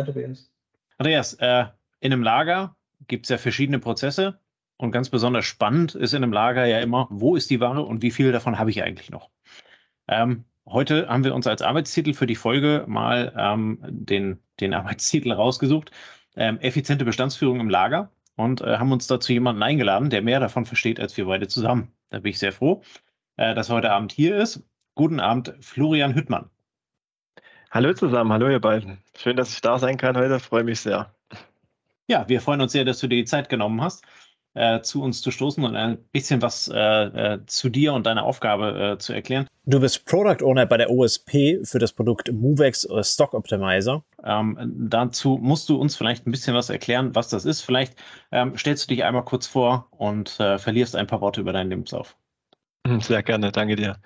Andreas. Andreas, äh, in einem Lager gibt es ja verschiedene Prozesse und ganz besonders spannend ist in einem Lager ja immer, wo ist die Ware und wie viel davon habe ich eigentlich noch? Ähm, heute haben wir uns als Arbeitstitel für die Folge mal ähm, den, den Arbeitstitel rausgesucht, ähm, effiziente Bestandsführung im Lager und äh, haben uns dazu jemanden eingeladen, der mehr davon versteht als wir beide zusammen. Da bin ich sehr froh, äh, dass er heute Abend hier ist. Guten Abend, Florian Hüttmann. Hallo zusammen, hallo ihr beiden. Schön, dass ich da sein kann heute, freue mich sehr. Ja, wir freuen uns sehr, dass du dir die Zeit genommen hast, äh, zu uns zu stoßen und ein bisschen was äh, äh, zu dir und deiner Aufgabe äh, zu erklären. Du bist Product Owner bei der OSP für das Produkt Movex Stock Optimizer. Ähm, dazu musst du uns vielleicht ein bisschen was erklären, was das ist. Vielleicht ähm, stellst du dich einmal kurz vor und äh, verlierst ein paar Worte über deinen Lebenslauf. Sehr gerne, danke dir.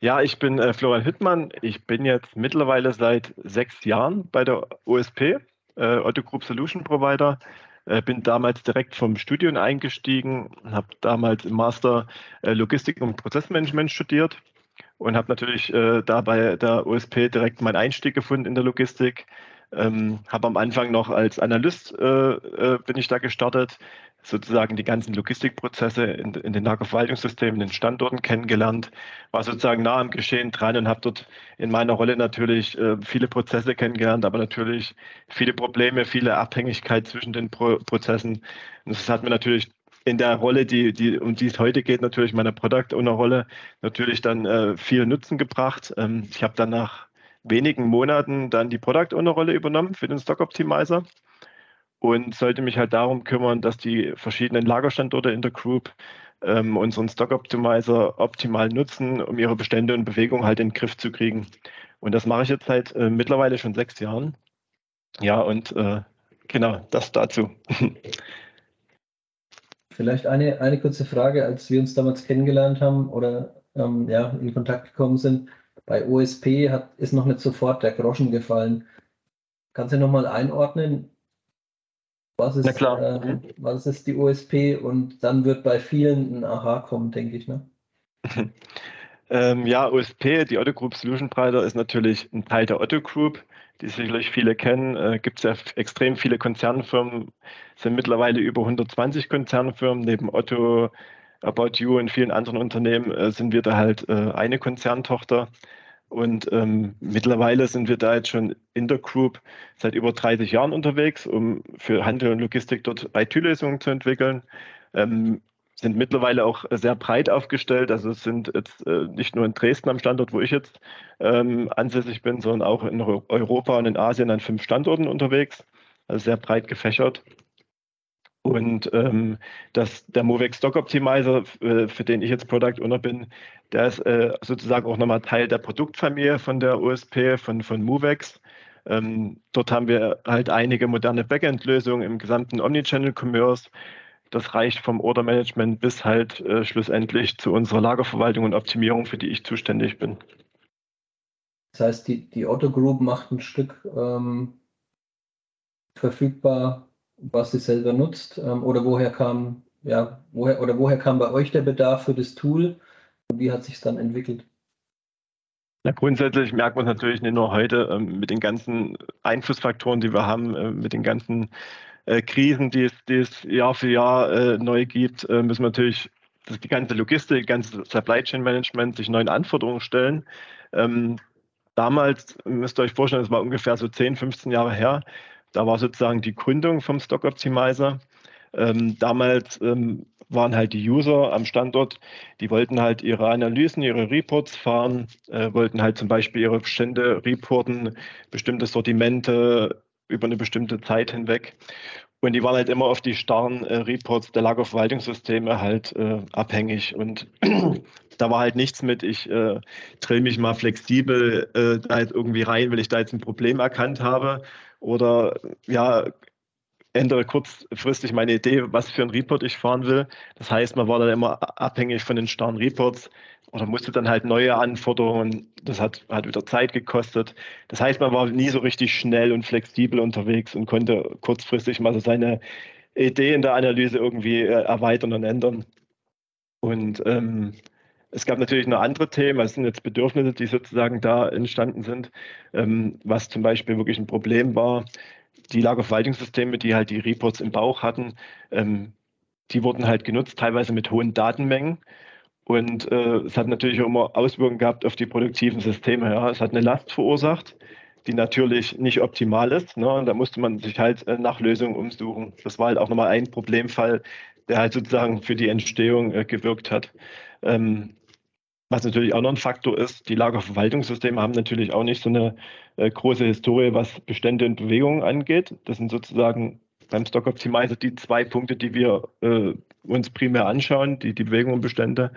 Ja, ich bin äh, Florian Hüttmann. Ich bin jetzt mittlerweile seit sechs Jahren bei der OSP, äh, Otto Group Solution Provider. Äh, bin damals direkt vom Studium eingestiegen, habe damals im Master äh, Logistik und Prozessmanagement studiert und habe natürlich äh, da der OSP direkt meinen Einstieg gefunden in der Logistik. Ähm, habe am Anfang noch als Analyst äh, äh, bin ich da gestartet, sozusagen die ganzen Logistikprozesse in, in den Lagerverwaltungssystemen, in den Standorten kennengelernt, war sozusagen nah am Geschehen dran und habe dort in meiner Rolle natürlich äh, viele Prozesse kennengelernt, aber natürlich viele Probleme, viele Abhängigkeit zwischen den Pro Prozessen. Und das hat mir natürlich in der Rolle, die, die, um die es heute geht, natürlich meiner Product Owner Rolle, natürlich dann äh, viel Nutzen gebracht. Ähm, ich habe dann nach wenigen Monaten dann die Product Owner Rolle übernommen für den Stock Optimizer und sollte mich halt darum kümmern, dass die verschiedenen Lagerstandorte in der Group ähm, unseren Stock Optimizer optimal nutzen, um ihre Bestände und Bewegungen halt in den Griff zu kriegen. Und das mache ich jetzt seit äh, mittlerweile schon sechs Jahren. Ja, und äh, genau, das dazu. Vielleicht eine, eine kurze Frage, als wir uns damals kennengelernt haben oder ähm, ja, in Kontakt gekommen sind. Bei OSP hat, ist noch nicht sofort der Groschen gefallen. Kannst du nochmal einordnen, was ist, äh, was ist die OSP und dann wird bei vielen ein Aha kommen, denke ich. Ne? ähm, ja, OSP, die Otto Group Solution Provider, ist natürlich ein Teil der Otto Group, die sicherlich viele kennen. Äh, Gibt es ja extrem viele Konzernfirmen, sind mittlerweile über 120 Konzernfirmen. Neben Otto, About You und vielen anderen Unternehmen äh, sind wir da halt äh, eine Konzerntochter. Und ähm, mittlerweile sind wir da jetzt schon in der Group seit über 30 Jahren unterwegs, um für Handel und Logistik dort IT-Lösungen zu entwickeln. Ähm, sind mittlerweile auch sehr breit aufgestellt. Also es sind jetzt äh, nicht nur in Dresden am Standort, wo ich jetzt ähm, ansässig bin, sondern auch in Europa und in Asien an fünf Standorten unterwegs. Also sehr breit gefächert. Und ähm, das, der Movex Stock Optimizer, äh, für den ich jetzt Product Owner bin, der ist äh, sozusagen auch nochmal Teil der Produktfamilie von der OSP, von, von Movex. Ähm, dort haben wir halt einige moderne Backend-Lösungen im gesamten Omnichannel-Commerce. Das reicht vom Order-Management bis halt äh, schlussendlich zu unserer Lagerverwaltung und Optimierung, für die ich zuständig bin. Das heißt, die, die Otto Group macht ein Stück ähm, verfügbar was sie selber nutzt ähm, oder woher kam, ja, woher oder woher kam bei euch der Bedarf für das Tool und wie hat sich es dann entwickelt? Ja, grundsätzlich merkt man natürlich nicht nur heute ähm, mit den ganzen Einflussfaktoren, die wir haben, äh, mit den ganzen äh, Krisen, die es, die es Jahr für Jahr äh, neu gibt, müssen wir natürlich die ganze Logistik, ganze Supply Chain Management sich neuen Anforderungen stellen. Ähm, damals müsst ihr euch vorstellen, es war ungefähr so 10, 15 Jahre her, da war sozusagen die Gründung vom Stock Optimizer. Ähm, damals ähm, waren halt die User am Standort, die wollten halt ihre Analysen, ihre Reports fahren, äh, wollten halt zum Beispiel ihre Bestände reporten, bestimmte Sortimente über eine bestimmte Zeit hinweg. Und die waren halt immer auf die starren äh, Reports der Lagerverwaltungssysteme halt äh, abhängig. Und da war halt nichts mit, ich äh, drill mich mal flexibel äh, da jetzt irgendwie rein, weil ich da jetzt ein Problem erkannt habe. Oder ja, ändere kurzfristig meine Idee, was für ein Report ich fahren will. Das heißt, man war dann immer abhängig von den starren Reports oder musste dann halt neue Anforderungen. Das hat, hat wieder Zeit gekostet. Das heißt, man war nie so richtig schnell und flexibel unterwegs und konnte kurzfristig mal so seine Idee in der Analyse irgendwie äh, erweitern und ändern. Und ähm, es gab natürlich noch andere Themen, es sind jetzt Bedürfnisse, die sozusagen da entstanden sind, ähm, was zum Beispiel wirklich ein Problem war die Lagerverwaltungssysteme, die halt die Reports im Bauch hatten, ähm, die wurden halt genutzt, teilweise mit hohen Datenmengen. Und äh, es hat natürlich auch immer Auswirkungen gehabt auf die produktiven Systeme. Ja. Es hat eine Last verursacht, die natürlich nicht optimal ist. Ne. Und da musste man sich halt äh, nach Lösungen umsuchen. Das war halt auch nochmal ein Problemfall, der halt sozusagen für die Entstehung äh, gewirkt hat. Ähm, was natürlich auch noch ein Faktor ist, die Lagerverwaltungssysteme haben natürlich auch nicht so eine äh, große Historie, was Bestände und Bewegungen angeht. Das sind sozusagen beim Stock Optimizer die zwei Punkte, die wir äh, uns primär anschauen, die, die Bewegungen und Bestände.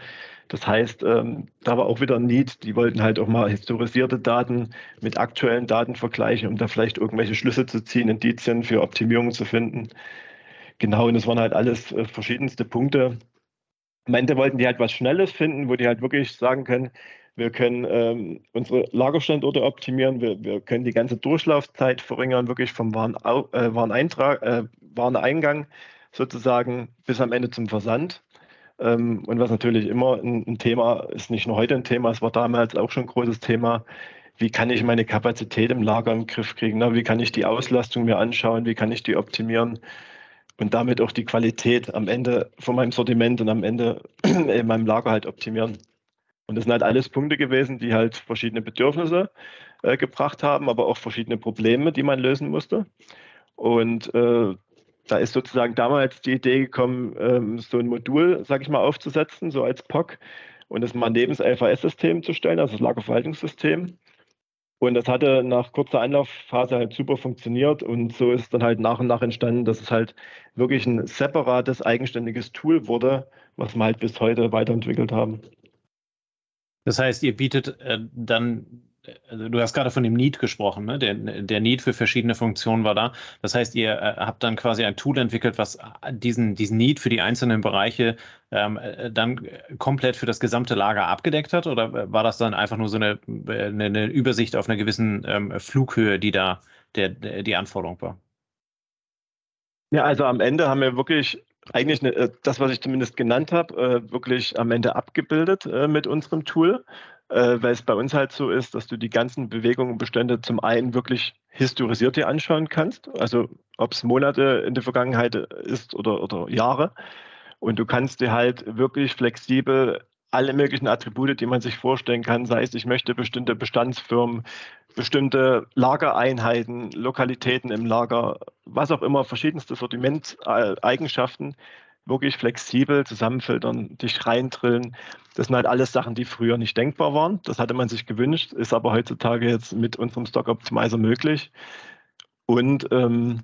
Das heißt, ähm, da war auch wieder ein Need. Die wollten halt auch mal historisierte Daten mit aktuellen Daten vergleichen, um da vielleicht irgendwelche Schlüsse zu ziehen, Indizien für Optimierungen zu finden. Genau, und das waren halt alles äh, verschiedenste Punkte, am Ende wollten die halt was Schnelles finden, wo die halt wirklich sagen können, wir können ähm, unsere Lagerstandorte optimieren, wir, wir, können die ganze Durchlaufzeit verringern, wirklich vom Waren, äh, Wareneintrag, äh, Wareneingang sozusagen bis am Ende zum Versand. Ähm, und was natürlich immer ein, ein, Thema ist, nicht nur heute ein Thema, es war damals auch schon ein großes Thema, wie kann ich meine Kapazität im Lager im Griff kriegen, ne? wie kann ich die Auslastung mir anschauen, wie kann ich die optimieren und damit auch die Qualität am Ende von meinem Sortiment und am Ende in meinem Lager halt optimieren. Und das sind halt alles Punkte gewesen, die halt verschiedene Bedürfnisse äh, gebracht haben, aber auch verschiedene Probleme, die man lösen musste. Und äh, da ist sozusagen damals die Idee gekommen, ähm, so ein Modul, sag ich mal, aufzusetzen, so als POC und das mal neben das LVS-System zu stellen, also das Lagerverwaltungssystem. Und das hatte nach kurzer Anlaufphase halt super funktioniert und so ist dann halt nach und nach entstanden, dass es halt wirklich ein separates, eigenständiges Tool wurde, was wir halt bis heute weiterentwickelt haben. Das heißt, ihr bietet äh, dann also du hast gerade von dem Need gesprochen, ne? der, der Need für verschiedene Funktionen war da. Das heißt, ihr äh, habt dann quasi ein Tool entwickelt, was diesen, diesen Need für die einzelnen Bereiche ähm, äh, dann komplett für das gesamte Lager abgedeckt hat? Oder war das dann einfach nur so eine, eine, eine Übersicht auf einer gewissen ähm, Flughöhe, die da der, der, die Anforderung war? Ja, also am Ende haben wir wirklich eigentlich äh, das, was ich zumindest genannt habe, äh, wirklich am Ende abgebildet mit unserem Tool äh, weil es bei uns halt so ist, dass du die ganzen Bewegungen und Bestände zum einen wirklich historisiert dir anschauen kannst, also ob es Monate in der Vergangenheit ist oder, oder Jahre. Und du kannst dir halt wirklich flexibel alle möglichen Attribute, die man sich vorstellen kann, sei es, ich möchte bestimmte Bestandsfirmen, bestimmte Lagereinheiten, Lokalitäten im Lager, was auch immer, verschiedenste Sortimenteigenschaften wirklich flexibel zusammenfiltern, dich reindrillen. Das sind halt alles Sachen, die früher nicht denkbar waren. Das hatte man sich gewünscht, ist aber heutzutage jetzt mit unserem Stock Optimizer möglich. Und ähm,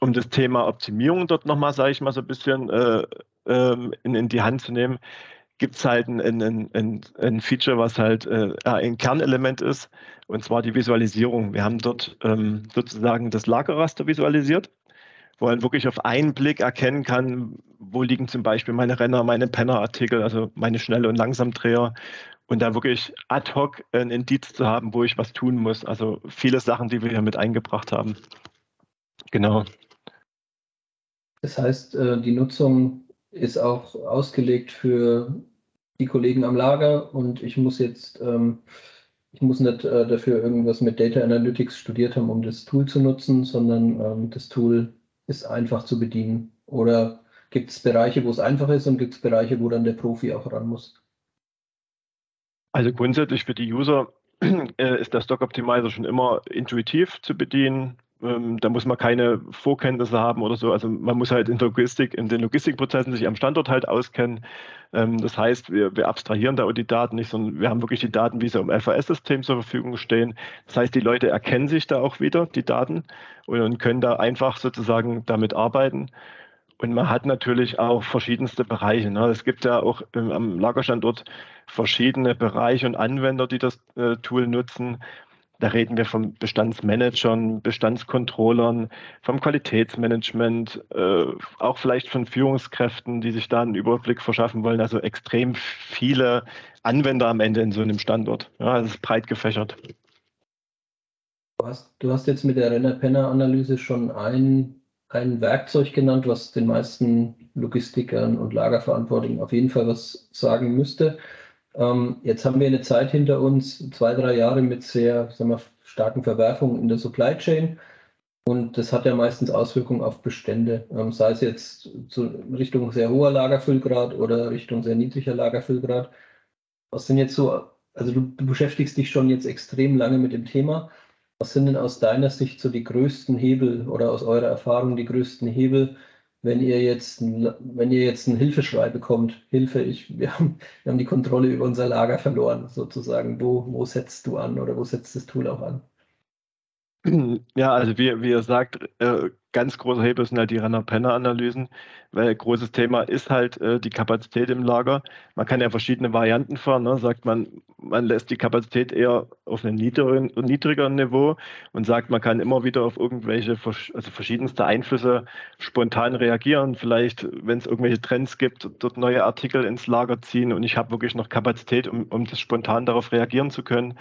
um das Thema Optimierung dort nochmal, sage ich mal, so ein bisschen äh, ähm, in, in, die Hand zu nehmen, gibt es halt ein, ein, ein, ein, Feature, was halt äh, ein Kernelement ist, und zwar die Visualisierung. Wir haben dort ähm, sozusagen das Lagerraster visualisiert wo man wirklich auf einen Blick erkennen kann, wo liegen zum Beispiel meine Renner, meine Penner-Artikel, also meine Schnell- und Langsamdreher und da wirklich ad hoc ein Indiz zu haben, wo ich was tun muss. Also viele Sachen, die wir hier mit eingebracht haben. Genau. Das heißt, äh, die Nutzung ist auch ausgelegt für die Kollegen am Lager und ich muss jetzt, ähm, ich muss nicht äh, dafür irgendwas mit Data Analytics studiert haben, um das Tool zu nutzen, sondern ähm, das Tool ist einfach zu bedienen? Oder gibt es Bereiche, wo es einfach ist und gibt es Bereiche, wo dann der Profi auch ran muss? Also grundsätzlich für die User äh, ist der Stock Optimizer schon immer intuitiv zu bedienen. Ähm, da muss man keine Vorkenntnisse haben oder so. Also man muss halt in Logistik, in den Logistikprozessen sich am Standort halt auskennen. Ähm, das heißt, wir, wir abstrahieren da auch die Daten nicht, sondern wir haben wirklich die Daten, wie sie im FAS-System zur Verfügung stehen. Das heißt, die Leute erkennen sich da auch wieder, die Daten, und können da einfach sozusagen damit arbeiten. Und man hat natürlich auch verschiedenste Bereiche. Ne? Es gibt ja auch am Lagerstandort verschiedene Bereiche und Anwender, die das äh, Tool nutzen. Da reden wir von Bestandsmanagern, Bestandscontrollern, vom Qualitätsmanagement, äh, auch vielleicht von Führungskräften, die sich da einen Überblick verschaffen wollen. Also extrem viele Anwender am Ende in so einem Standort. Ja, das ist breit gefächert. Du hast, du hast jetzt mit der Renner-Penner-Analyse schon ein, ein Werkzeug genannt, was den meisten Logistikern und Lagerverantwortlichen auf jeden Fall was sagen müsste. Ähm, jetzt haben wir eine Zeit hinter uns, zwei, drei Jahre mit sehr sagen wir, starken Verwerfungen in der Supply Chain. Und das hat ja meistens Auswirkungen auf Bestände, ähm, sei es jetzt zu Richtung sehr hoher Lagerfüllgrad oder Richtung sehr niedriger Lagerfüllgrad. Was sind jetzt so, also du, du beschäftigst dich schon jetzt extrem lange mit dem Thema. Was sind denn aus deiner Sicht so die größten Hebel oder aus eurer Erfahrung die größten Hebel, wenn ihr jetzt, wenn ihr jetzt einen Hilfeschrei bekommt, Hilfe, ich, wir, haben, wir haben die Kontrolle über unser Lager verloren, sozusagen, wo, wo setzt du an oder wo setzt das Tool auch an? Ja, also wie, wie ihr sagt, äh, ganz großer Hebel sind halt die Renner-Penner-Analysen, weil großes Thema ist halt äh, die Kapazität im Lager. Man kann ja verschiedene Varianten fahren. Ne? Sagt man, man lässt die Kapazität eher auf einem niedrigeren, niedrigeren Niveau und sagt, man kann immer wieder auf irgendwelche, also verschiedenste Einflüsse spontan reagieren. Vielleicht, wenn es irgendwelche Trends gibt, dort neue Artikel ins Lager ziehen und ich habe wirklich noch Kapazität, um, um das spontan darauf reagieren zu können.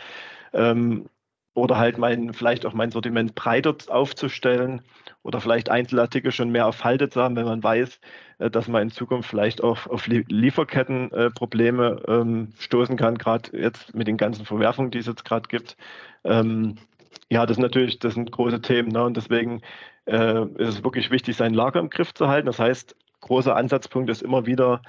Ähm, oder halt mein, vielleicht auch mein Sortiment breiter aufzustellen oder vielleicht Einzelartikel schon mehr Halde zu haben, wenn man weiß, äh, dass man in Zukunft vielleicht auch auf Lieferkettenprobleme ähm, stoßen kann, gerade jetzt mit den ganzen Verwerfungen, die es jetzt gerade gibt. Ähm, ja, das natürlich, das sind große Themen ne? und deswegen äh, ist es wirklich wichtig, sein Lager im Griff zu halten. Das heißt, großer Ansatzpunkt ist immer wieder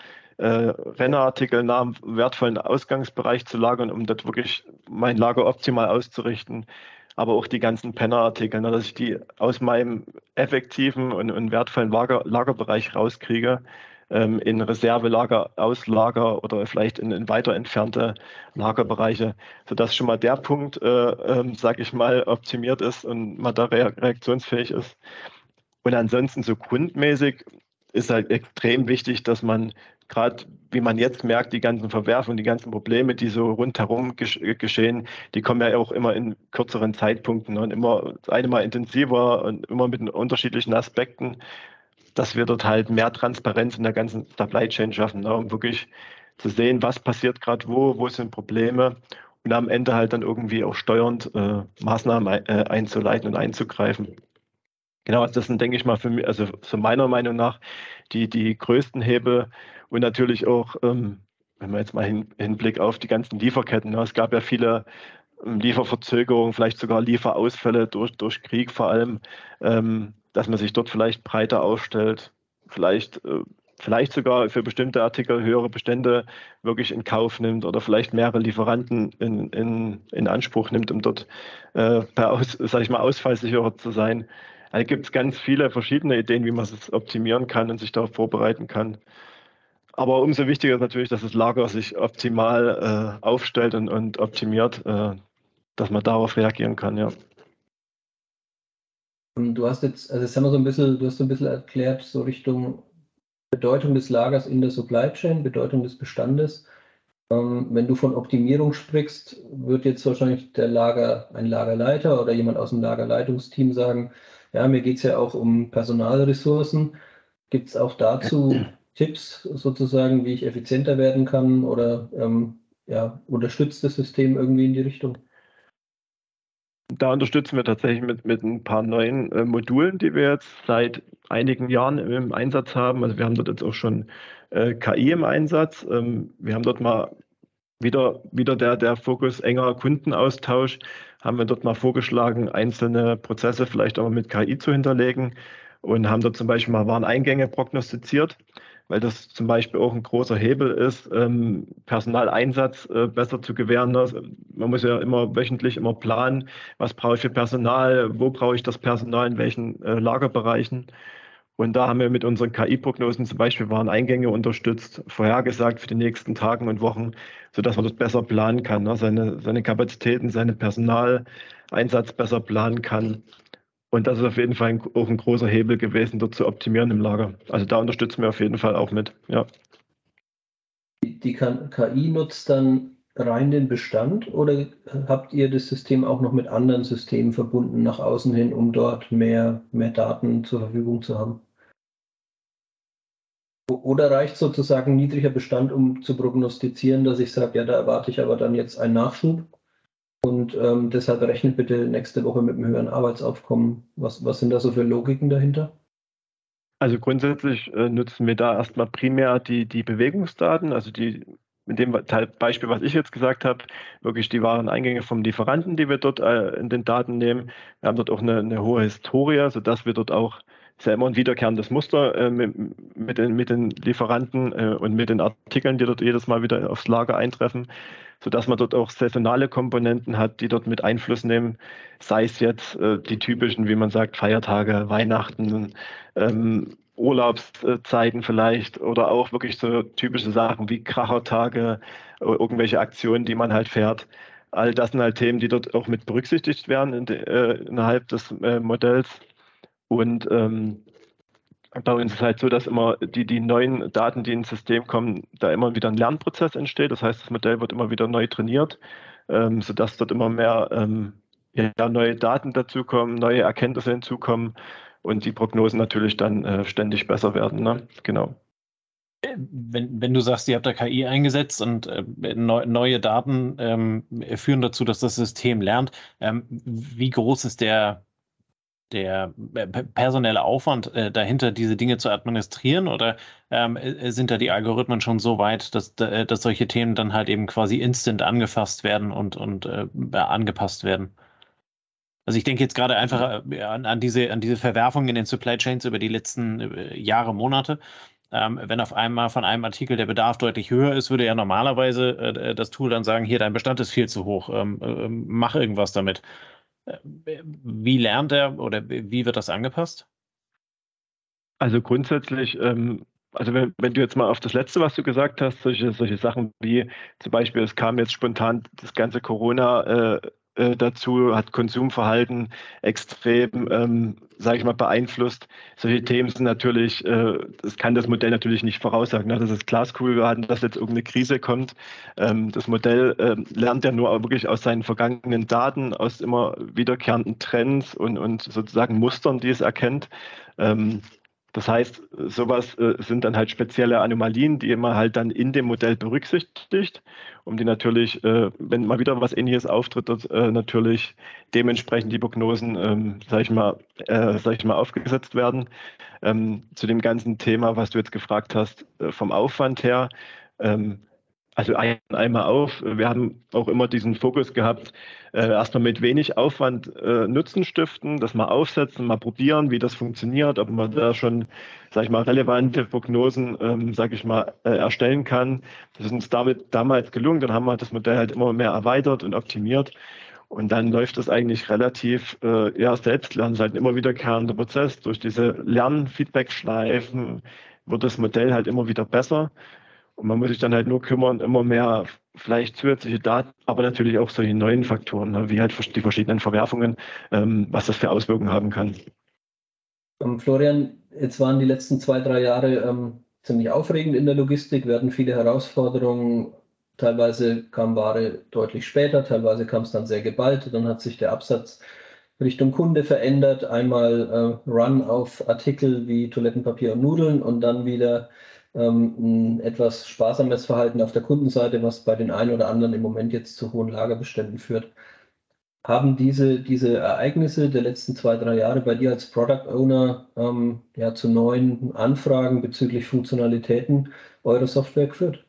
äh, am wertvollen Ausgangsbereich zu lagern, um dort wirklich mein Lager optimal auszurichten. Aber auch die ganzen Pennerartikel, ne, dass ich die aus meinem effektiven und, und wertvollen Lager, Lagerbereich rauskriege, ähm, in Reservelager, Auslager oder vielleicht in, in, weiter entfernte Lagerbereiche, sodass schon mal der Punkt, äh, äh, sage ich mal, optimiert ist und man da reaktionsfähig ist. Und ansonsten so grundmäßig ist halt extrem wichtig, dass man gerade wie man jetzt merkt, die ganzen Verwerfungen, die ganzen Probleme, die so rundherum geschehen, die kommen ja auch immer in kürzeren Zeitpunkten und immer einmal intensiver und immer mit unterschiedlichen Aspekten, dass wir dort halt mehr Transparenz in der ganzen Supply Chain schaffen, ne, um wirklich zu sehen, was passiert gerade wo, wo sind Probleme und am Ende halt dann irgendwie auch steuernd äh, Maßnahmen äh, einzuleiten und einzugreifen. Genau, das sind, denke ich mal, für mich, also so meiner Meinung nach, die, die größten Hebel und natürlich auch, ähm, wenn man jetzt mal hin, Hinblick auf die ganzen Lieferketten, ne, es gab ja viele ähm, Lieferverzögerungen, vielleicht sogar Lieferausfälle durch, durch Krieg vor allem, ähm, dass man sich dort vielleicht breiter aufstellt, vielleicht, äh, vielleicht sogar für bestimmte Artikel höhere Bestände wirklich in Kauf nimmt oder vielleicht mehrere Lieferanten in, in, in Anspruch nimmt, um dort äh, per Aus, sag ich mal, ausfallsicherer zu sein. Also gibt es ganz viele verschiedene Ideen, wie man es optimieren kann und sich darauf vorbereiten kann. Aber umso wichtiger ist natürlich, dass das Lager sich optimal äh, aufstellt und, und optimiert, äh, dass man darauf reagieren kann, ja. Du hast jetzt, also jetzt haben wir so ein bisschen, du hast so ein bisschen erklärt, so Richtung Bedeutung des Lagers in der Supply Chain, Bedeutung des Bestandes. Ähm, wenn du von Optimierung sprichst, wird jetzt wahrscheinlich der Lager, ein Lagerleiter oder jemand aus dem Lagerleitungsteam sagen, ja, mir geht es ja auch um Personalressourcen. Gibt es auch dazu Tipps sozusagen, wie ich effizienter werden kann oder ähm, ja, unterstützt das System irgendwie in die Richtung? Da unterstützen wir tatsächlich mit, mit ein paar neuen äh, Modulen, die wir jetzt seit einigen Jahren im Einsatz haben. Also wir haben dort jetzt auch schon äh, KI im Einsatz. Ähm, wir haben dort mal wieder, wieder der, der Fokus enger Kundenaustausch haben wir dort mal vorgeschlagen, einzelne Prozesse vielleicht auch mit KI zu hinterlegen und haben dort zum Beispiel mal Wareneingänge prognostiziert, weil das zum Beispiel auch ein großer Hebel ist, ähm, Personaleinsatz äh, besser zu gewähren. Man muss ja immer wöchentlich immer planen, was brauche ich für Personal, wo brauche ich das Personal, in welchen äh, Lagerbereichen. Und da haben wir mit unseren KI-Prognosen zum Beispiel Wareneingänge unterstützt, vorhergesagt für die nächsten Tage und Wochen, sodass man das besser planen kann, ne? seine, seine Kapazitäten, seinen Personaleinsatz besser planen kann. Und das ist auf jeden Fall ein, auch ein großer Hebel gewesen, dort zu optimieren im Lager. Also da unterstützen wir auf jeden Fall auch mit. Ja. Die KI nutzt dann rein den Bestand oder habt ihr das System auch noch mit anderen Systemen verbunden nach außen hin, um dort mehr, mehr Daten zur Verfügung zu haben? Oder reicht sozusagen niedriger Bestand, um zu prognostizieren, dass ich sage, ja, da erwarte ich aber dann jetzt einen Nachschub und ähm, deshalb rechnet bitte nächste Woche mit einem höheren Arbeitsaufkommen. Was, was sind da so für Logiken dahinter? Also grundsätzlich äh, nutzen wir da erstmal primär die, die Bewegungsdaten, also die in dem Beispiel, was ich jetzt gesagt habe, wirklich die Wareneingänge vom Lieferanten, die wir dort äh, in den Daten nehmen. Wir haben dort auch eine, eine hohe Historie, sodass wir dort auch ist immer ein wiederkehrendes Muster äh, mit, mit, den, mit den Lieferanten äh, und mit den Artikeln, die dort jedes Mal wieder aufs Lager eintreffen, sodass man dort auch saisonale Komponenten hat, die dort mit Einfluss nehmen, sei es jetzt äh, die typischen, wie man sagt, Feiertage, Weihnachten, ähm, Urlaubszeiten vielleicht oder auch wirklich so typische Sachen wie Krachertage, irgendwelche Aktionen, die man halt fährt. All das sind halt Themen, die dort auch mit berücksichtigt werden äh, innerhalb des äh, Modells. Und ähm, bei uns ist es halt so, dass immer die, die neuen Daten, die ins System kommen, da immer wieder ein Lernprozess entsteht. Das heißt, das Modell wird immer wieder neu trainiert, ähm, sodass dort immer mehr ähm, ja, neue Daten dazukommen, neue Erkenntnisse hinzukommen und die Prognosen natürlich dann äh, ständig besser werden. Ne? Genau. Wenn, wenn du sagst, ihr habt da KI eingesetzt und äh, neu, neue Daten ähm, führen dazu, dass das System lernt, ähm, wie groß ist der, der äh, personelle Aufwand äh, dahinter, diese Dinge zu administrieren? Oder ähm, äh, sind da die Algorithmen schon so weit, dass, äh, dass solche Themen dann halt eben quasi instant angefasst werden und, und äh, angepasst werden? Also ich denke jetzt gerade einfach äh, an, an, diese, an diese Verwerfung in den Supply Chains über die letzten äh, Jahre, Monate. Ähm, wenn auf einmal von einem Artikel der Bedarf deutlich höher ist, würde ja normalerweise äh, das Tool dann sagen, hier, dein Bestand ist viel zu hoch, ähm, äh, mach irgendwas damit. Äh, wie lernt er oder wie wird das angepasst? Also grundsätzlich ähm, also wenn, wenn, du jetzt mal auf das Letzte, was du gesagt hast, solche, solche Sachen wie zum Beispiel, es kam jetzt spontan das ganze Corona äh, äh, dazu, hat Konsumverhalten extrem, ähm, sage ich mal, beeinflusst. Solche Themen sind natürlich, äh, das kann das Modell natürlich nicht voraussagen. Ne? Das ist glaskugel geraten, dass jetzt irgendeine Krise kommt. Ähm, das Modell äh, lernt ja nur wirklich aus seinen vergangenen Daten, aus immer wiederkehrenden Trends und, und sozusagen Mustern, die es erkennt. Ähm, das heißt, sowas äh, sind dann halt spezielle Anomalien, die man halt dann in dem Modell berücksichtigt, um die natürlich, äh, wenn mal wieder was Ähnliches auftritt, äh, natürlich dementsprechend die Prognosen, ähm, sag ich mal, sag ich mal, aufgesetzt werden. Ähm, zu dem ganzen Thema, was du jetzt gefragt hast, vom Aufwand her. Ähm, also ein, einmal auf. Wir haben auch immer diesen Fokus gehabt, äh, erstmal mit wenig Aufwand äh, Nutzen stiften, das mal aufsetzen, mal probieren, wie das funktioniert, ob man da schon, sag ich mal, relevante Prognosen, ähm, sag ich mal, äh, erstellen kann. Das ist uns damit damals gelungen. Dann haben wir das Modell halt immer mehr erweitert und optimiert. Und dann läuft das eigentlich relativ, äh, ja, Selbstlernen, halt immer wiederkehrender Prozess. Durch diese Lern-Feedback-Schleifen wird das Modell halt immer wieder besser. Und man muss sich dann halt nur kümmern, immer mehr vielleicht zusätzliche Daten, aber natürlich auch solche neuen Faktoren, ne, wie halt die verschiedenen Verwerfungen, ähm, was das für Auswirkungen haben kann. Ähm, Florian, jetzt waren die letzten zwei, drei Jahre ähm, ziemlich aufregend in der Logistik. Hatten viele Herausforderungen. Teilweise kam Ware deutlich später, teilweise kam es dann sehr geballt. Dann hat sich der Absatz Richtung Kunde verändert. Einmal äh, Run auf Artikel wie Toilettenpapier und Nudeln und dann wieder ähm, ein etwas sparsames Verhalten auf der Kundenseite, was bei den einen oder anderen im Moment jetzt zu hohen Lagerbeständen führt. Haben diese, diese Ereignisse der letzten zwei, drei Jahre bei dir als Product Owner ähm, ja, zu neuen Anfragen bezüglich Funktionalitäten eurer Software geführt?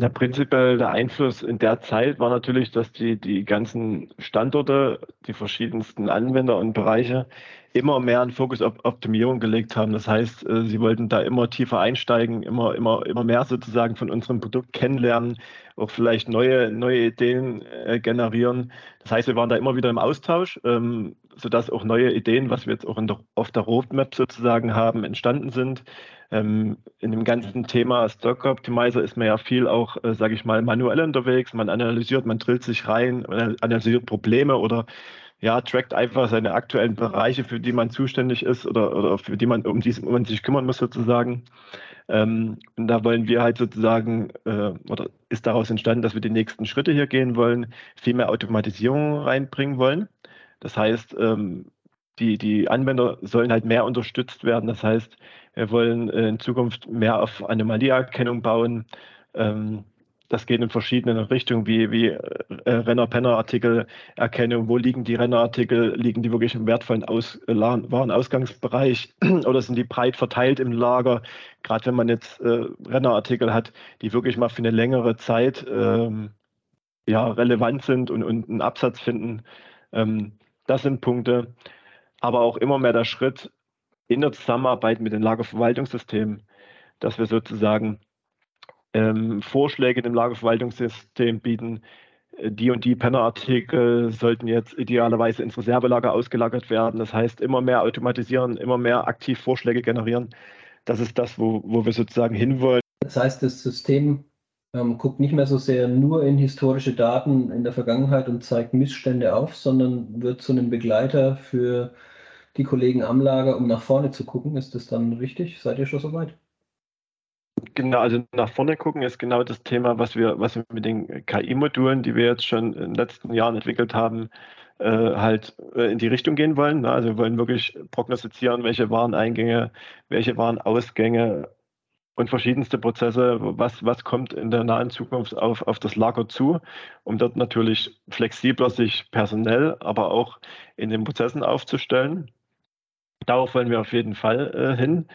Ja, prinzipiell der Einfluss in der Zeit war natürlich, dass die, die ganzen Standorte, die verschiedensten Anwender und Bereiche immer mehr einen Fokus auf Optimierung gelegt haben. Das heißt, äh, sie wollten da immer tiefer einsteigen, immer, immer, immer mehr sozusagen von unserem Produkt kennenlernen, auch vielleicht neue, neue Ideen äh, generieren. Das heißt, wir waren da immer wieder im Austausch, ähm, sodass auch neue Ideen, was wir jetzt auch der, auf der Roadmap sozusagen haben, entstanden sind. Ähm, in dem ganzen Thema Stock Optimizer ist man ja viel auch, äh, sage ich mal, manuell unterwegs. Man analysiert, man drillt sich rein, analysiert Probleme oder ja, trackt einfach seine aktuellen Bereiche, für die man zuständig ist oder, oder für die man, um die man sich kümmern muss sozusagen. Ähm, und da wollen wir halt sozusagen, äh, oder ist daraus entstanden, dass wir die nächsten Schritte hier gehen wollen, viel mehr Automatisierung reinbringen wollen. Das heißt, ähm, die, die Anwender sollen halt mehr unterstützt werden. Das heißt, wir wollen äh, in Zukunft mehr auf Anomalieerkennung bauen. Ähm, das geht in verschiedenen Richtungen, wie, wie äh, Renner-Penner-Artikel-Erkennung. Wo liegen die Rennerartikel? Liegen die wirklich im wertvollen Aus äh, Warenausgangsbereich oder sind die breit verteilt im Lager? Gerade wenn man jetzt äh, Rennerartikel hat, die wirklich mal für eine längere Zeit ähm, ja, relevant sind und, und einen Absatz finden. Ähm, das sind Punkte. Aber auch immer mehr der Schritt in der Zusammenarbeit mit den Lagerverwaltungssystemen, dass wir sozusagen ähm, Vorschläge dem Lagerverwaltungssystem bieten. Äh, die und die Pennerartikel sollten jetzt idealerweise ins Reservelager ausgelagert werden. Das heißt, immer mehr automatisieren, immer mehr aktiv Vorschläge generieren. Das ist das, wo, wo wir sozusagen hinwollen. Das heißt, das System ähm, guckt nicht mehr so sehr nur in historische Daten in der Vergangenheit und zeigt Missstände auf, sondern wird zu einem Begleiter für die Kollegen am Lager, um nach vorne zu gucken. Ist das dann richtig? Seid ihr schon soweit? Genau, also nach vorne gucken ist genau das Thema, was wir, was wir mit den KI-Modulen, die wir jetzt schon in den letzten Jahren entwickelt haben, äh, halt äh, in die Richtung gehen wollen. Ne? Also wir wollen wirklich prognostizieren, welche Wareneingänge, welche Warenausgänge und verschiedenste Prozesse, was, was kommt in der nahen Zukunft auf, auf das Lager zu, um dort natürlich flexibler sich personell, aber auch in den Prozessen aufzustellen. Darauf wollen wir auf jeden Fall äh, hin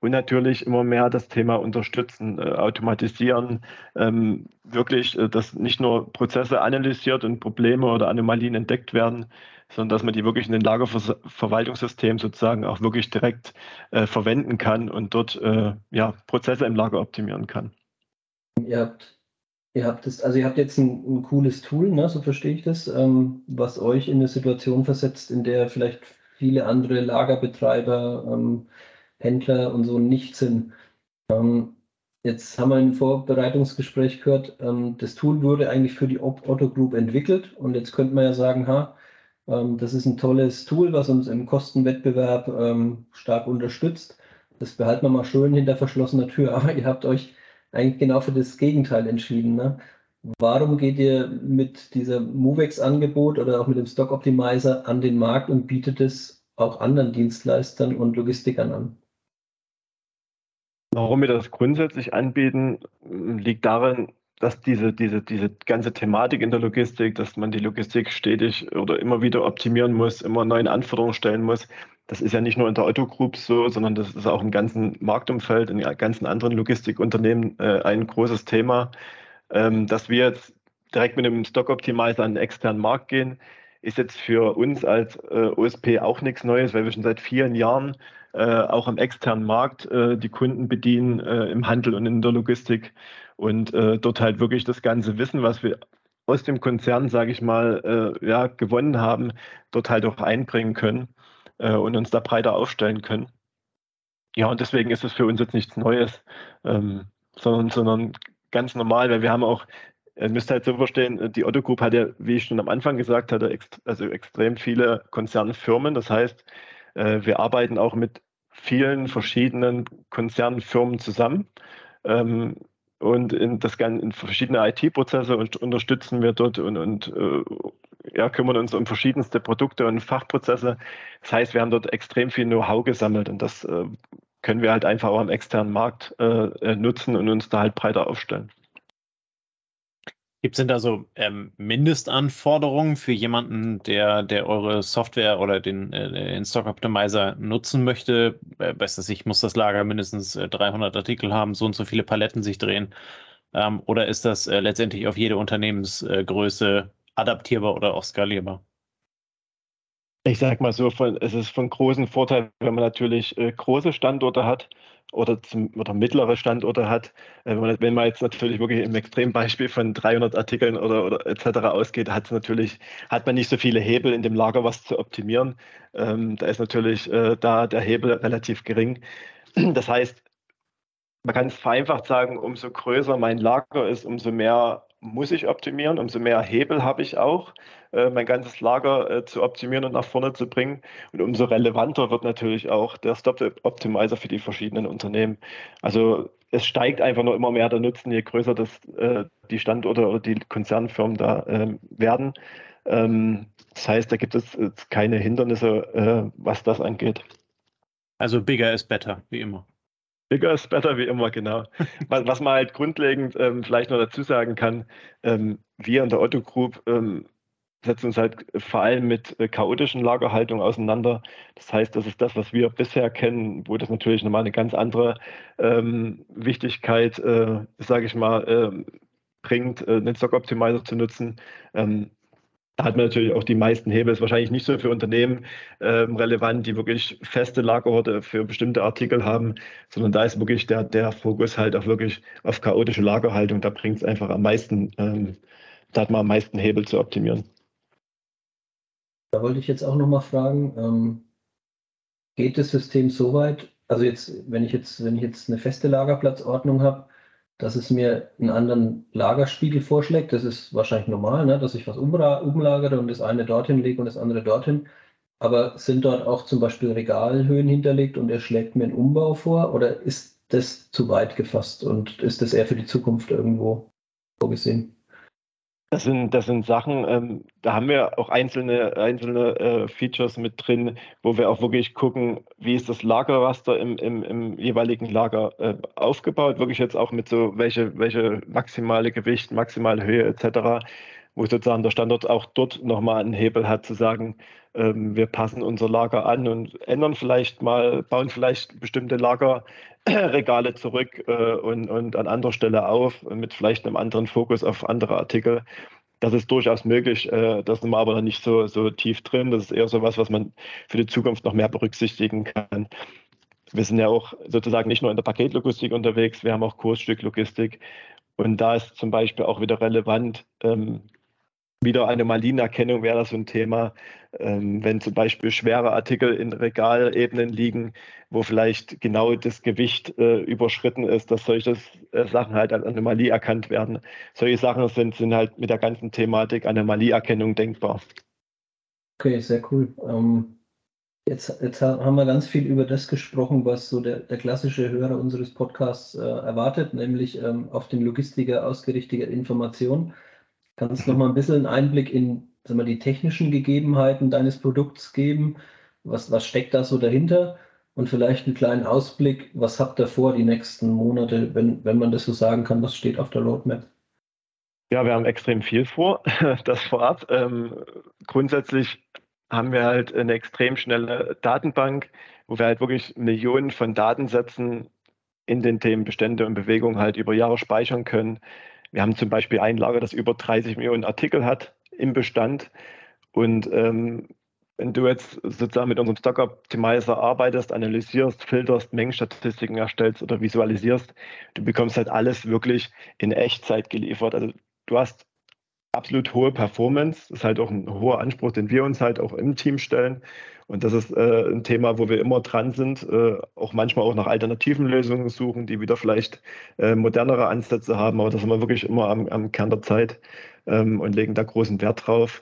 und natürlich immer mehr das Thema unterstützen, äh, automatisieren, ähm, wirklich, äh, dass nicht nur Prozesse analysiert und Probleme oder Anomalien entdeckt werden, sondern dass man die wirklich in den Lagerverwaltungssystem sozusagen auch wirklich direkt äh, verwenden kann und dort äh, ja, Prozesse im Lager optimieren kann. Ihr habt, ihr habt das, also ihr habt jetzt ein, ein cooles Tool, ne, so verstehe ich das, ähm, was euch in eine Situation versetzt, in der vielleicht viele andere Lagerbetreiber ähm, Händler und so nicht sind. Ähm, jetzt haben wir im Vorbereitungsgespräch gehört, ähm, das Tool wurde eigentlich für die Otto Group entwickelt und jetzt könnte man ja sagen, ha, ähm, das ist ein tolles Tool, was uns im Kostenwettbewerb ähm, stark unterstützt. Das behalten wir mal schön hinter verschlossener Tür, aber ihr habt euch eigentlich genau für das Gegenteil entschieden. Ne? Warum geht ihr mit diesem Movex-Angebot oder auch mit dem Stock Optimizer an den Markt und bietet es auch anderen Dienstleistern und Logistikern an? Warum wir das grundsätzlich anbieten, liegt darin, dass diese, diese, diese ganze Thematik in der Logistik, dass man die Logistik stetig oder immer wieder optimieren muss, immer neuen Anforderungen stellen muss, das ist ja nicht nur in der Otto Group so, sondern das ist auch im ganzen Marktumfeld, in ganzen anderen Logistikunternehmen äh, ein großes Thema. Ähm, dass wir jetzt direkt mit dem Stock Optimizer an den externen Markt gehen, ist jetzt für uns als äh, OSP auch nichts Neues, weil wir schon seit vielen Jahren auch am externen Markt äh, die Kunden bedienen äh, im Handel und in der Logistik und äh, dort halt wirklich das ganze Wissen, was wir aus dem Konzern, sage ich mal, äh, ja, gewonnen haben, dort halt auch einbringen können und uns da breiter aufstellen können. Ja, und deswegen ist es für uns jetzt nichts Neues, ähm, sondern, sondern ganz normal, weil wir haben auch Ihr müsst halt so verstehen, die Otto Group hat ja, wie ich schon am Anfang gesagt hatte, ext also extrem viele Konzernfirmen. Das heißt, äh, wir arbeiten auch mit vielen verschiedenen Konzernfirmen zusammen. Ähm, und in, das, in verschiedene IT-Prozesse unterstützen wir dort und, und äh, ja, kümmern uns um verschiedenste Produkte und Fachprozesse. Das heißt, wir haben dort extrem viel Know-how gesammelt und das äh, können wir halt einfach auch am externen Markt äh, nutzen und uns da halt breiter aufstellen. Gibt es denn da so ähm, Mindestanforderungen für jemanden, der, der eure Software oder den, äh, den Stock Optimizer nutzen möchte? Äh, das, ich muss das Lager mindestens äh, 300 Artikel haben, so und so viele Paletten sich drehen. Ähm, oder ist das äh, letztendlich auf jede Unternehmensgröße adaptierbar oder auch skalierbar? Ich sage mal so, von, es ist von großem Vorteil, wenn man natürlich äh, große Standorte hat oder, zum, oder mittlere Standorte hat. Äh, wenn, man, wenn, man, jetzt natürlich wirklich im Extrembeispiel von 300 Artikeln oder, oder etc. ausgeht, hat natürlich hat man nicht so viele Hebel in dem Lager, was zu optimieren. Ähm, da ist natürlich äh, da der Hebel relativ gering. Das heißt, man kann es vereinfacht sagen, umso größer mein Lager ist, umso mehr muss ich optimieren, umso mehr Hebel habe ich auch, äh, mein ganzes Lager äh, zu optimieren und nach vorne zu bringen. Und umso relevanter wird natürlich auch der Stop-Optimizer für die verschiedenen Unternehmen. Also es steigt einfach nur immer mehr der Nutzen, je größer das, äh, die Standorte oder die Konzernfirmen da ähm, werden. Ähm, das heißt, da gibt es keine Hindernisse, äh, was das angeht. Also bigger is better, wie immer. Bigger is better, wie immer, genau. was, was man halt grundlegend ähm, vielleicht noch dazu sagen kann, ähm, wir in der Otto Group ähm, setzen uns halt vor allem mit äh, chaotischen Lagerhaltung auseinander. Das heißt, das ist das, was wir bisher kennen, wo das natürlich nochmal eine ganz andere ähm, Wichtigkeit, äh, sage ich mal, äh, bringt, äh, einen Stock Optimizer zu nutzen. Ähm, da hat man natürlich auch die meisten Hebel. Ist wahrscheinlich nicht so für Unternehmen ähm, relevant, die wirklich feste Lagerorte für bestimmte Artikel haben, sondern da ist wirklich der, der Fokus halt auch wirklich auf chaotische Lagerhaltung. Da bringt es einfach am meisten, ähm, da hat man am meisten Hebel zu optimieren. Da wollte ich jetzt auch nochmal fragen, ähm, geht das System so weit, also jetzt, wenn ich jetzt, wenn ich jetzt eine feste Lagerplatzordnung habe, dass es mir einen anderen Lagerspiegel vorschlägt. Das ist wahrscheinlich normal, ne? dass ich was umlagere und das eine dorthin lege und das andere dorthin. Aber sind dort auch zum Beispiel Regalhöhen hinterlegt und er schlägt mir einen Umbau vor? Oder ist das zu weit gefasst und ist das eher für die Zukunft irgendwo vorgesehen? Das sind, das sind Sachen, ähm, da haben wir auch einzelne, einzelne äh, Features mit drin, wo wir auch wirklich gucken, wie ist das Lagerraster im, im, im jeweiligen Lager äh, aufgebaut, wirklich jetzt auch mit so, welche, welche maximale Gewicht, maximale Höhe etc., wo sozusagen der Standort auch dort nochmal einen Hebel hat, zu sagen, ähm, wir passen unser Lager an und ändern vielleicht mal, bauen vielleicht bestimmte Lager Regale zurück äh, und, und an anderer Stelle auf, mit vielleicht einem anderen Fokus auf andere Artikel. Das ist durchaus möglich. Äh, das ist aber noch nicht so, so tief drin. Das ist eher so was, was man für die Zukunft noch mehr berücksichtigen kann. Wir sind ja auch sozusagen nicht nur in der Paketlogistik unterwegs, wir haben auch Kursstücklogistik. Und da ist zum Beispiel auch wieder relevant, ähm, wieder Anomalienerkennung wäre das so ein Thema, ähm, wenn zum Beispiel schwere Artikel in Regalebenen liegen, wo vielleicht genau das Gewicht äh, überschritten ist, dass solche äh, Sachen halt als Anomalie erkannt werden. Solche Sachen sind, sind halt mit der ganzen Thematik Anomalieerkennung denkbar. Okay, sehr cool. Ähm, jetzt, jetzt haben wir ganz viel über das gesprochen, was so der, der klassische Hörer unseres Podcasts äh, erwartet, nämlich ähm, auf den Logistiker ausgerichtete Informationen. Kannst du noch mal ein bisschen einen Einblick in sagen wir, die technischen Gegebenheiten deines Produkts geben? Was, was steckt da so dahinter? Und vielleicht einen kleinen Ausblick, was habt ihr vor die nächsten Monate, wenn, wenn man das so sagen kann, was steht auf der Roadmap? Ja, wir haben extrem viel vor, das vorab. Ähm, grundsätzlich haben wir halt eine extrem schnelle Datenbank, wo wir halt wirklich Millionen von Datensätzen in den Themen Bestände und Bewegung halt über Jahre speichern können. Wir haben zum Beispiel ein Lager, das über 30 Millionen Artikel hat im Bestand. Und ähm, wenn du jetzt sozusagen mit unserem Stock Optimizer arbeitest, analysierst, filterst, Mengenstatistiken erstellst oder visualisierst, du bekommst halt alles wirklich in Echtzeit geliefert. Also du hast absolut hohe Performance. Ist halt auch ein hoher Anspruch, den wir uns halt auch im Team stellen. Und das ist äh, ein Thema, wo wir immer dran sind, äh, auch manchmal auch nach alternativen Lösungen suchen, die wieder vielleicht äh, modernere Ansätze haben. Aber das haben wir wirklich immer am, am Kern der Zeit ähm, und legen da großen Wert drauf.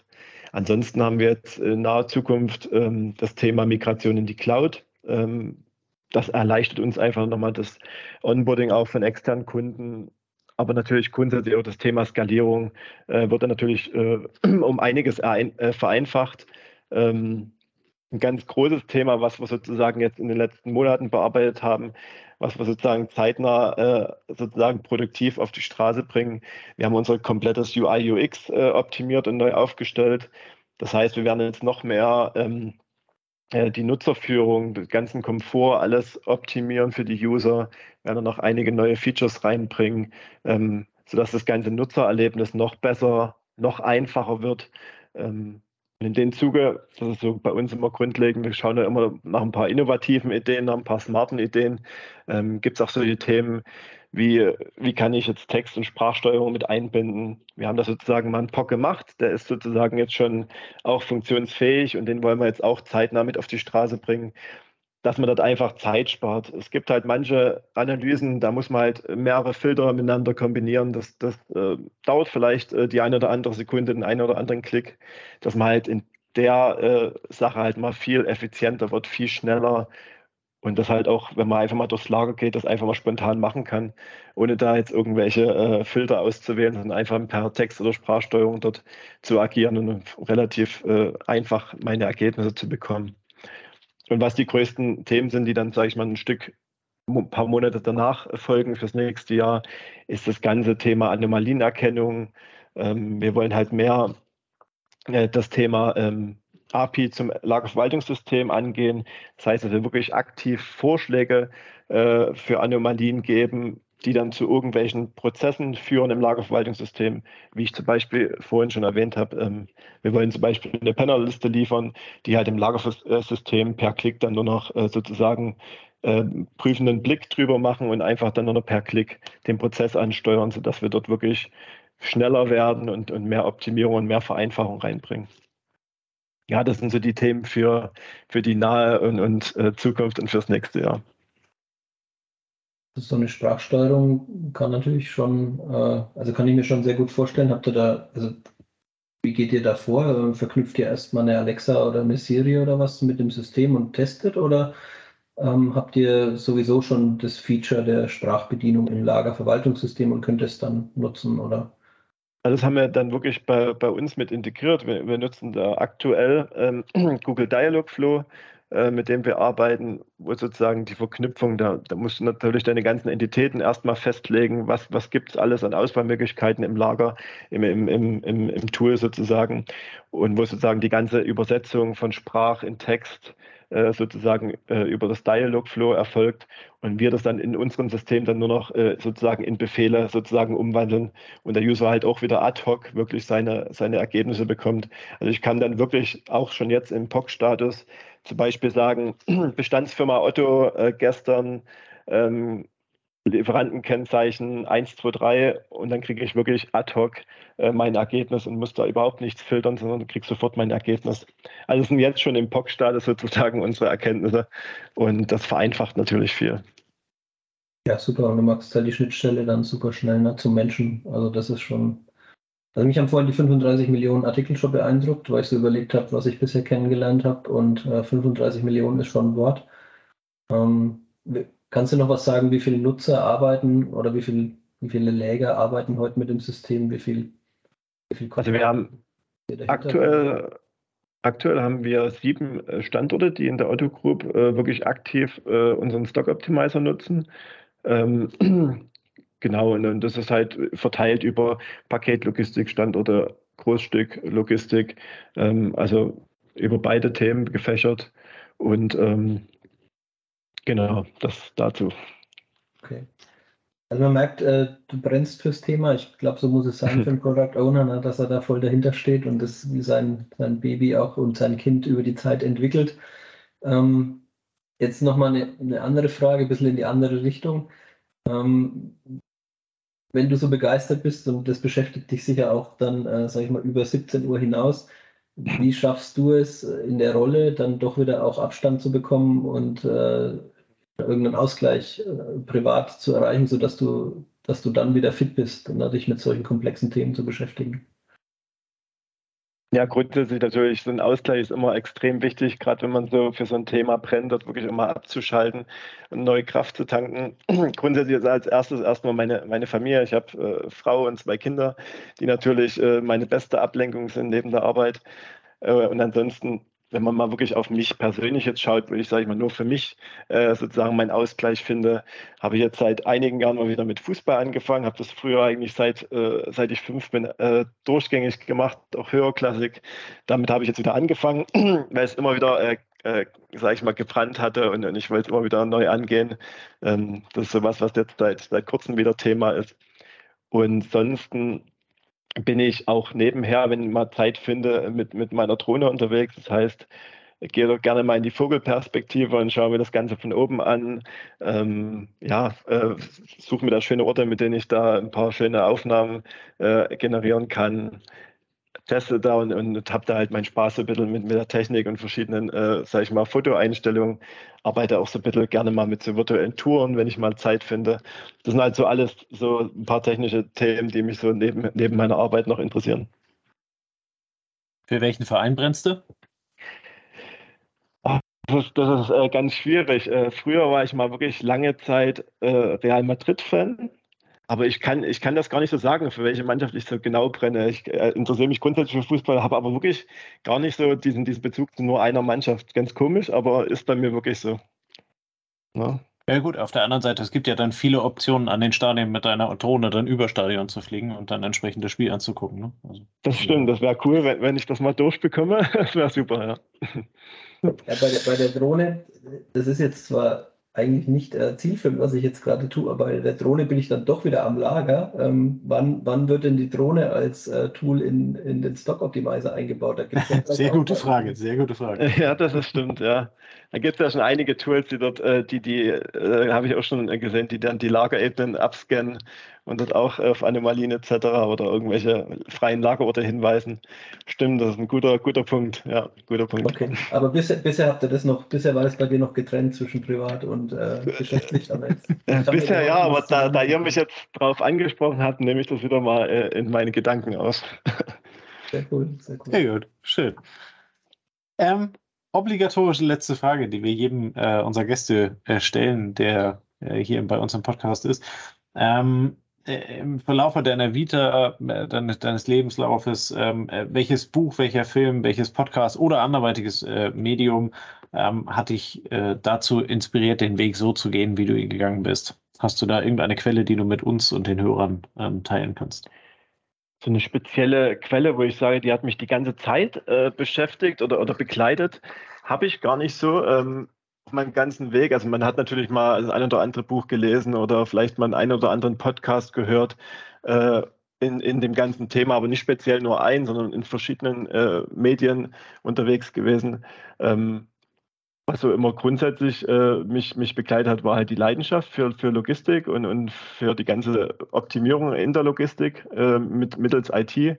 Ansonsten haben wir jetzt in naher Zukunft ähm, das Thema Migration in die Cloud. Ähm, das erleichtert uns einfach nochmal das Onboarding auch von externen Kunden aber natürlich grundsätzlich auch das Thema Skalierung äh, wird dann natürlich äh, um einiges ein, äh, vereinfacht. Ähm, ein ganz großes Thema, was wir sozusagen jetzt in den letzten Monaten bearbeitet haben, was wir sozusagen zeitnah äh, sozusagen produktiv auf die Straße bringen. Wir haben unser komplettes UI UX äh, optimiert und neu aufgestellt. Das heißt, wir werden jetzt noch mehr ähm, äh, die Nutzerführung, den ganzen Komfort, alles optimieren für die User, werden noch einige neue Features reinbringen. Ähm, sodass das ganze Nutzererlebnis noch besser, noch einfacher wird. Ähm, in dem Zuge, das ist so bei uns immer grundlegend, wir schauen ja immer nach ein paar innovativen Ideen, nach ein paar smarten Ideen. Ähm, Gibt es auch solche Themen wie, wie kann ich jetzt Text- und Sprachsteuerung mit einbinden? Wir haben das sozusagen mal einen POC gemacht, der ist sozusagen jetzt schon auch funktionsfähig und den wollen wir jetzt auch zeitnah mit auf die Straße bringen, dass man dort einfach Zeit spart. Es gibt halt manche Analysen, da muss man halt mehrere Filter miteinander kombinieren. Das, das äh, dauert vielleicht äh, die eine oder andere Sekunde, den einen oder anderen Klick, dass man halt in der äh, Sache halt mal viel effizienter wird, viel schneller und das halt auch, wenn man einfach mal durchs Lager geht, das einfach mal spontan machen kann, ohne da jetzt irgendwelche äh, Filter auszuwählen, sondern einfach per Text- oder Sprachsteuerung dort zu agieren und relativ äh, einfach meine Ergebnisse zu bekommen. Und was die größten Themen sind, die dann, sage ich mal, ein Stück, ein paar Monate danach folgen fürs nächste Jahr, ist das ganze Thema Anomalienerkennung. Ähm, wir wollen halt mehr äh, das Thema ähm, API zum Lagerverwaltungssystem angehen. Das heißt, dass wir wirklich aktiv Vorschläge äh, für Anomalien geben, die dann zu irgendwelchen Prozessen führen im Lagerverwaltungssystem, wie ich zum Beispiel vorhin schon erwähnt habe. Ähm, wir wollen zum Beispiel eine Panelliste liefern, die halt im Lagersystem per Klick dann nur noch äh, sozusagen äh, prüfenden Blick drüber machen und einfach dann nur noch per Klick den Prozess ansteuern, sodass wir dort wirklich schneller werden und, und mehr Optimierung und mehr Vereinfachung reinbringen ja, das sind so die Themen für, für die nahe und, und äh, Zukunft und fürs nächste Jahr. So eine Sprachsteuerung kann natürlich schon, äh, also kann ich mir schon sehr gut vorstellen. Habt ihr da, also wie geht ihr da vor? Ähm, verknüpft ihr erstmal eine Alexa oder eine Siri oder was mit dem System und testet oder ähm, habt ihr sowieso schon das Feature der Sprachbedienung im Lagerverwaltungssystem und könnt es dann nutzen oder? Also das haben wir dann wirklich bei, bei uns mit integriert. Wir, wir nutzen da aktuell ähm, Google Dialogflow, äh, mit dem wir arbeiten, wo sozusagen die Verknüpfung, da, da musst du natürlich deine ganzen Entitäten erstmal festlegen, was, was gibt es alles an Auswahlmöglichkeiten im Lager, im, im, im, im, im Tool sozusagen und wo sozusagen die ganze Übersetzung von Sprach in Text äh, sozusagen äh, über das Dialogflow erfolgt und wir das dann in unserem System dann nur noch äh, sozusagen in Befehle sozusagen umwandeln und der User halt auch wieder ad hoc wirklich seine, seine Ergebnisse bekommt. Also ich kann dann wirklich auch schon jetzt im POC-Status zum Beispiel sagen, Bestandsfirma Otto äh, gestern ähm, Lieferantenkennzeichen 1, 2, 3 und dann kriege ich wirklich ad hoc äh, mein Ergebnis und muss da überhaupt nichts filtern, sondern kriege sofort mein Ergebnis. Also sind jetzt schon im POC-Status sozusagen unsere Erkenntnisse und das vereinfacht natürlich viel. Ja, super. Und du machst halt die Schnittstelle dann super schnell ne, zum Menschen. Also das ist schon. Also mich haben vorhin die 35 Millionen Artikel schon beeindruckt, weil ich so überlegt habe, was ich bisher kennengelernt habe. Und äh, 35 Millionen ist schon ein Wort. Ähm, Kannst du noch was sagen, wie viele Nutzer arbeiten oder wie, viel, wie viele Läger arbeiten heute mit dem System? Wie viel, wie viel also wir haben aktuell, aktuell haben wir sieben äh, Standorte, die in der Otto Group äh, wirklich aktiv äh, unseren Stock Optimizer nutzen. Ähm, genau, und, und das ist halt verteilt über Paketlogistik-Standorte, Großstück-Logistik, ähm, also über beide Themen gefächert. Und ähm, Genau, das dazu. Okay. Also man merkt, äh, du brennst fürs Thema. Ich glaube, so muss es sein für einen Product Owner, ne, dass er da voll dahinter steht und das sein, sein Baby auch und sein Kind über die Zeit entwickelt. Ähm, jetzt nochmal eine, eine andere Frage, ein bisschen in die andere Richtung. Ähm, wenn du so begeistert bist und das beschäftigt dich sicher auch dann, äh, sage ich mal, über 17 Uhr hinaus, wie schaffst du es in der Rolle, dann doch wieder auch Abstand zu bekommen und äh, irgendeinen Ausgleich äh, privat zu erreichen, sodass du, dass du dann wieder fit bist und dich mit solchen komplexen Themen zu beschäftigen. Ja, grundsätzlich natürlich, so ein Ausgleich ist immer extrem wichtig, gerade wenn man so für so ein Thema brennt, dort wirklich immer abzuschalten und neue Kraft zu tanken. grundsätzlich ist als erstes erstmal meine, meine Familie. Ich habe äh, Frau und zwei Kinder, die natürlich äh, meine beste Ablenkung sind neben der Arbeit. Äh, und ansonsten wenn man mal wirklich auf mich persönlich jetzt schaut, würde ich, sage ich mal, nur für mich äh, sozusagen meinen Ausgleich finde, habe ich jetzt seit einigen Jahren mal wieder mit Fußball angefangen, habe das früher eigentlich seit, äh, seit ich fünf bin äh, durchgängig gemacht, auch höherklassig. Damit habe ich jetzt wieder angefangen, weil es immer wieder äh, äh, sage ich mal, gebrannt hatte und, und ich wollte immer wieder neu angehen. Ähm, das ist sowas, was jetzt seit, seit kurzem wieder Thema ist. Und sonst bin ich auch nebenher, wenn ich mal Zeit finde, mit, mit meiner Drohne unterwegs. Das heißt, ich gehe doch gerne mal in die Vogelperspektive und schaue mir das Ganze von oben an. Ähm, ja, äh, suche mir da schöne Orte, mit denen ich da ein paar schöne Aufnahmen äh, generieren kann teste da und, und habe da halt meinen Spaß so ein bisschen mit, mit der Technik und verschiedenen, äh, sage ich mal, Fotoeinstellungen. Arbeite auch so ein bisschen gerne mal mit so virtuellen Touren, wenn ich mal Zeit finde. Das sind halt so alles so ein paar technische Themen, die mich so neben, neben meiner Arbeit noch interessieren. Für welchen Verein brennst du? Das ist, das ist äh, ganz schwierig. Äh, früher war ich mal wirklich lange Zeit äh, Real Madrid-Fan aber ich kann, ich kann das gar nicht so sagen, für welche Mannschaft ich so genau brenne. Ich äh, interessiere mich grundsätzlich für Fußball, habe aber wirklich gar nicht so diesen, diesen Bezug zu nur einer Mannschaft. Ganz komisch, aber ist bei mir wirklich so. Ja. Ne? Ja gut, auf der anderen Seite, es gibt ja dann viele Optionen an den Stadien mit deiner Drohne dann über Stadion zu fliegen und dann entsprechend das Spiel anzugucken. Ne? Also, das stimmt, das wäre cool, wenn, wenn ich das mal durchbekomme. Das wäre super, ja. ja bei, der, bei der Drohne, das ist jetzt zwar eigentlich nicht äh, zielführend, was ich jetzt gerade tue, aber bei der Drohne bin ich dann doch wieder am Lager. Ähm, wann, wann wird denn die Drohne als äh, Tool in, in den Stock Optimizer eingebaut? Ja sehr gute Frage, sehr gute Frage. Ja, das ist stimmt, ja. Da gibt es ja schon einige Tools, die dort, äh, die, die, äh, habe ich auch schon gesehen, die dann die Lagerebenen abscannen und dort auch auf Anomalien etc. oder irgendwelche freien Lagerorte hinweisen. Stimmt, das ist ein guter, guter Punkt. Ja, guter Punkt. Okay, aber bisher, bisher habt ihr das noch, bisher war es bei dir noch getrennt zwischen privat und äh, geschäftlich. bisher ja, aber da, da ihr mich jetzt drauf angesprochen habt, nehme ich das wieder mal äh, in meine Gedanken aus. Sehr cool, sehr cool. Sehr gut, schön. Ähm, obligatorische letzte Frage, die wir jedem äh, unserer Gäste äh, stellen, der äh, hier bei uns im Podcast ist. Ähm, äh, im Verlauf deiner Vita, äh, deines, deines Lebenslaufes, ähm, äh, welches Buch, welcher Film, welches Podcast oder anderweitiges äh, Medium ähm, hat dich äh, dazu inspiriert, den Weg so zu gehen, wie du ihn gegangen bist? Hast du da irgendeine Quelle, die du mit uns und den Hörern ähm, teilen kannst? So eine spezielle Quelle, wo ich sage, die hat mich die ganze Zeit äh, beschäftigt oder, oder begleitet, habe ich gar nicht so. Ähm, meinem ganzen Weg. Also man hat natürlich mal das ein oder andere Buch gelesen oder vielleicht mal einen oder anderen Podcast gehört äh, in, in dem ganzen Thema, aber nicht speziell nur ein, sondern in verschiedenen äh, Medien unterwegs gewesen. Ähm, was so immer grundsätzlich äh, mich, mich begleitet hat, war halt die Leidenschaft für, für Logistik und, und für die ganze Optimierung in der Logistik äh, mit, mittels IT.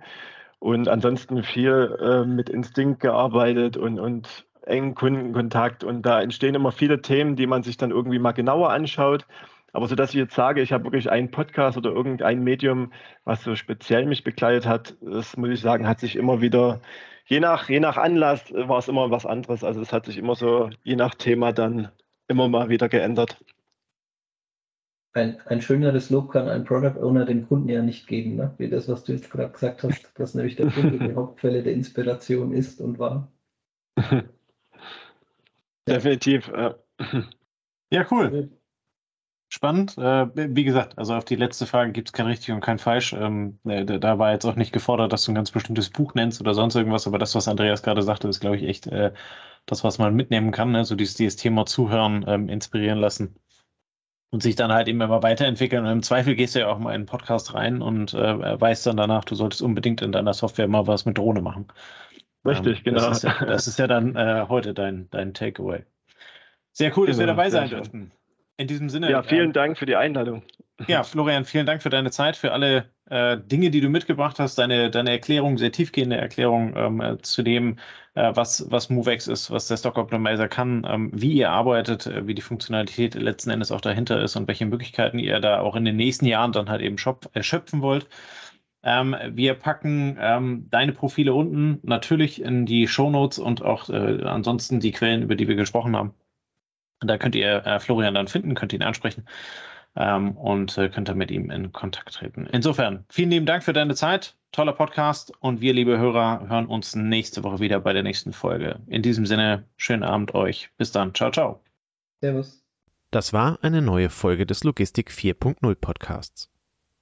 Und ansonsten viel äh, mit Instinkt gearbeitet und, und engen Kundenkontakt und da entstehen immer viele Themen, die man sich dann irgendwie mal genauer anschaut. Aber so dass ich jetzt sage, ich habe wirklich einen Podcast oder irgendein Medium, was so speziell mich begleitet hat, das muss ich sagen, hat sich immer wieder, je nach, je nach Anlass war es immer was anderes. Also es hat sich immer so, je nach Thema dann immer mal wieder geändert. Ein, ein schöneres Lob kann ein Product Owner dem Kunden ja nicht geben, ne? wie das, was du jetzt gerade gesagt hast, dass nämlich der Kunde die Hauptquelle der Inspiration ist und war. Definitiv. Ja, ja cool. Spannend. Äh, wie gesagt, also auf die letzte Frage gibt es kein richtig und kein falsch. Ähm, äh, da war jetzt auch nicht gefordert, dass du ein ganz bestimmtes Buch nennst oder sonst irgendwas, aber das, was Andreas gerade sagte, ist, glaube ich, echt äh, das, was man mitnehmen kann. Ne? So dieses, dieses Thema Zuhören, ähm, inspirieren lassen und sich dann halt eben immer weiterentwickeln. Und im Zweifel gehst du ja auch mal in einen Podcast rein und weißt dann danach, du solltest unbedingt in deiner Software mal was mit Drohne machen. Richtig, ähm, genau. Das ist ja, das ist ja dann äh, heute dein, dein Takeaway. Sehr cool, dass wir genau, dabei sein dürften. In diesem Sinne. Ja, vielen äh, Dank für die Einladung. Ja, Florian, vielen Dank für deine Zeit, für alle äh, Dinge, die du mitgebracht hast, deine, deine Erklärung, sehr tiefgehende Erklärung ähm, äh, zu dem, äh, was, was MoveX ist, was der Stock Optimizer kann, ähm, wie ihr arbeitet, äh, wie die Funktionalität letzten Endes auch dahinter ist und welche Möglichkeiten ihr da auch in den nächsten Jahren dann halt eben shop, schöpfen wollt. Ähm, wir packen ähm, deine Profile unten natürlich in die Show Notes und auch äh, ansonsten die Quellen, über die wir gesprochen haben. Da könnt ihr äh, Florian dann finden, könnt ihn ansprechen ähm, und äh, könnt dann mit ihm in Kontakt treten. Insofern, vielen lieben Dank für deine Zeit. Toller Podcast und wir, liebe Hörer, hören uns nächste Woche wieder bei der nächsten Folge. In diesem Sinne, schönen Abend euch. Bis dann. Ciao, ciao. Servus. Das war eine neue Folge des Logistik 4.0 Podcasts.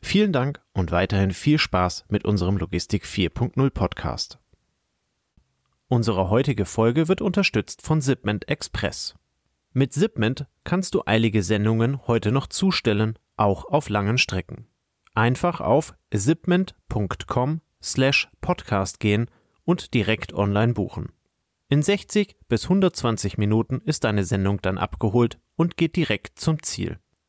Vielen Dank und weiterhin viel Spaß mit unserem Logistik 4.0 Podcast. Unsere heutige Folge wird unterstützt von Zipment Express. Mit Zipment kannst du eilige Sendungen heute noch zustellen, auch auf langen Strecken. Einfach auf zipment.com slash podcast gehen und direkt online buchen. In 60 bis 120 Minuten ist deine Sendung dann abgeholt und geht direkt zum Ziel.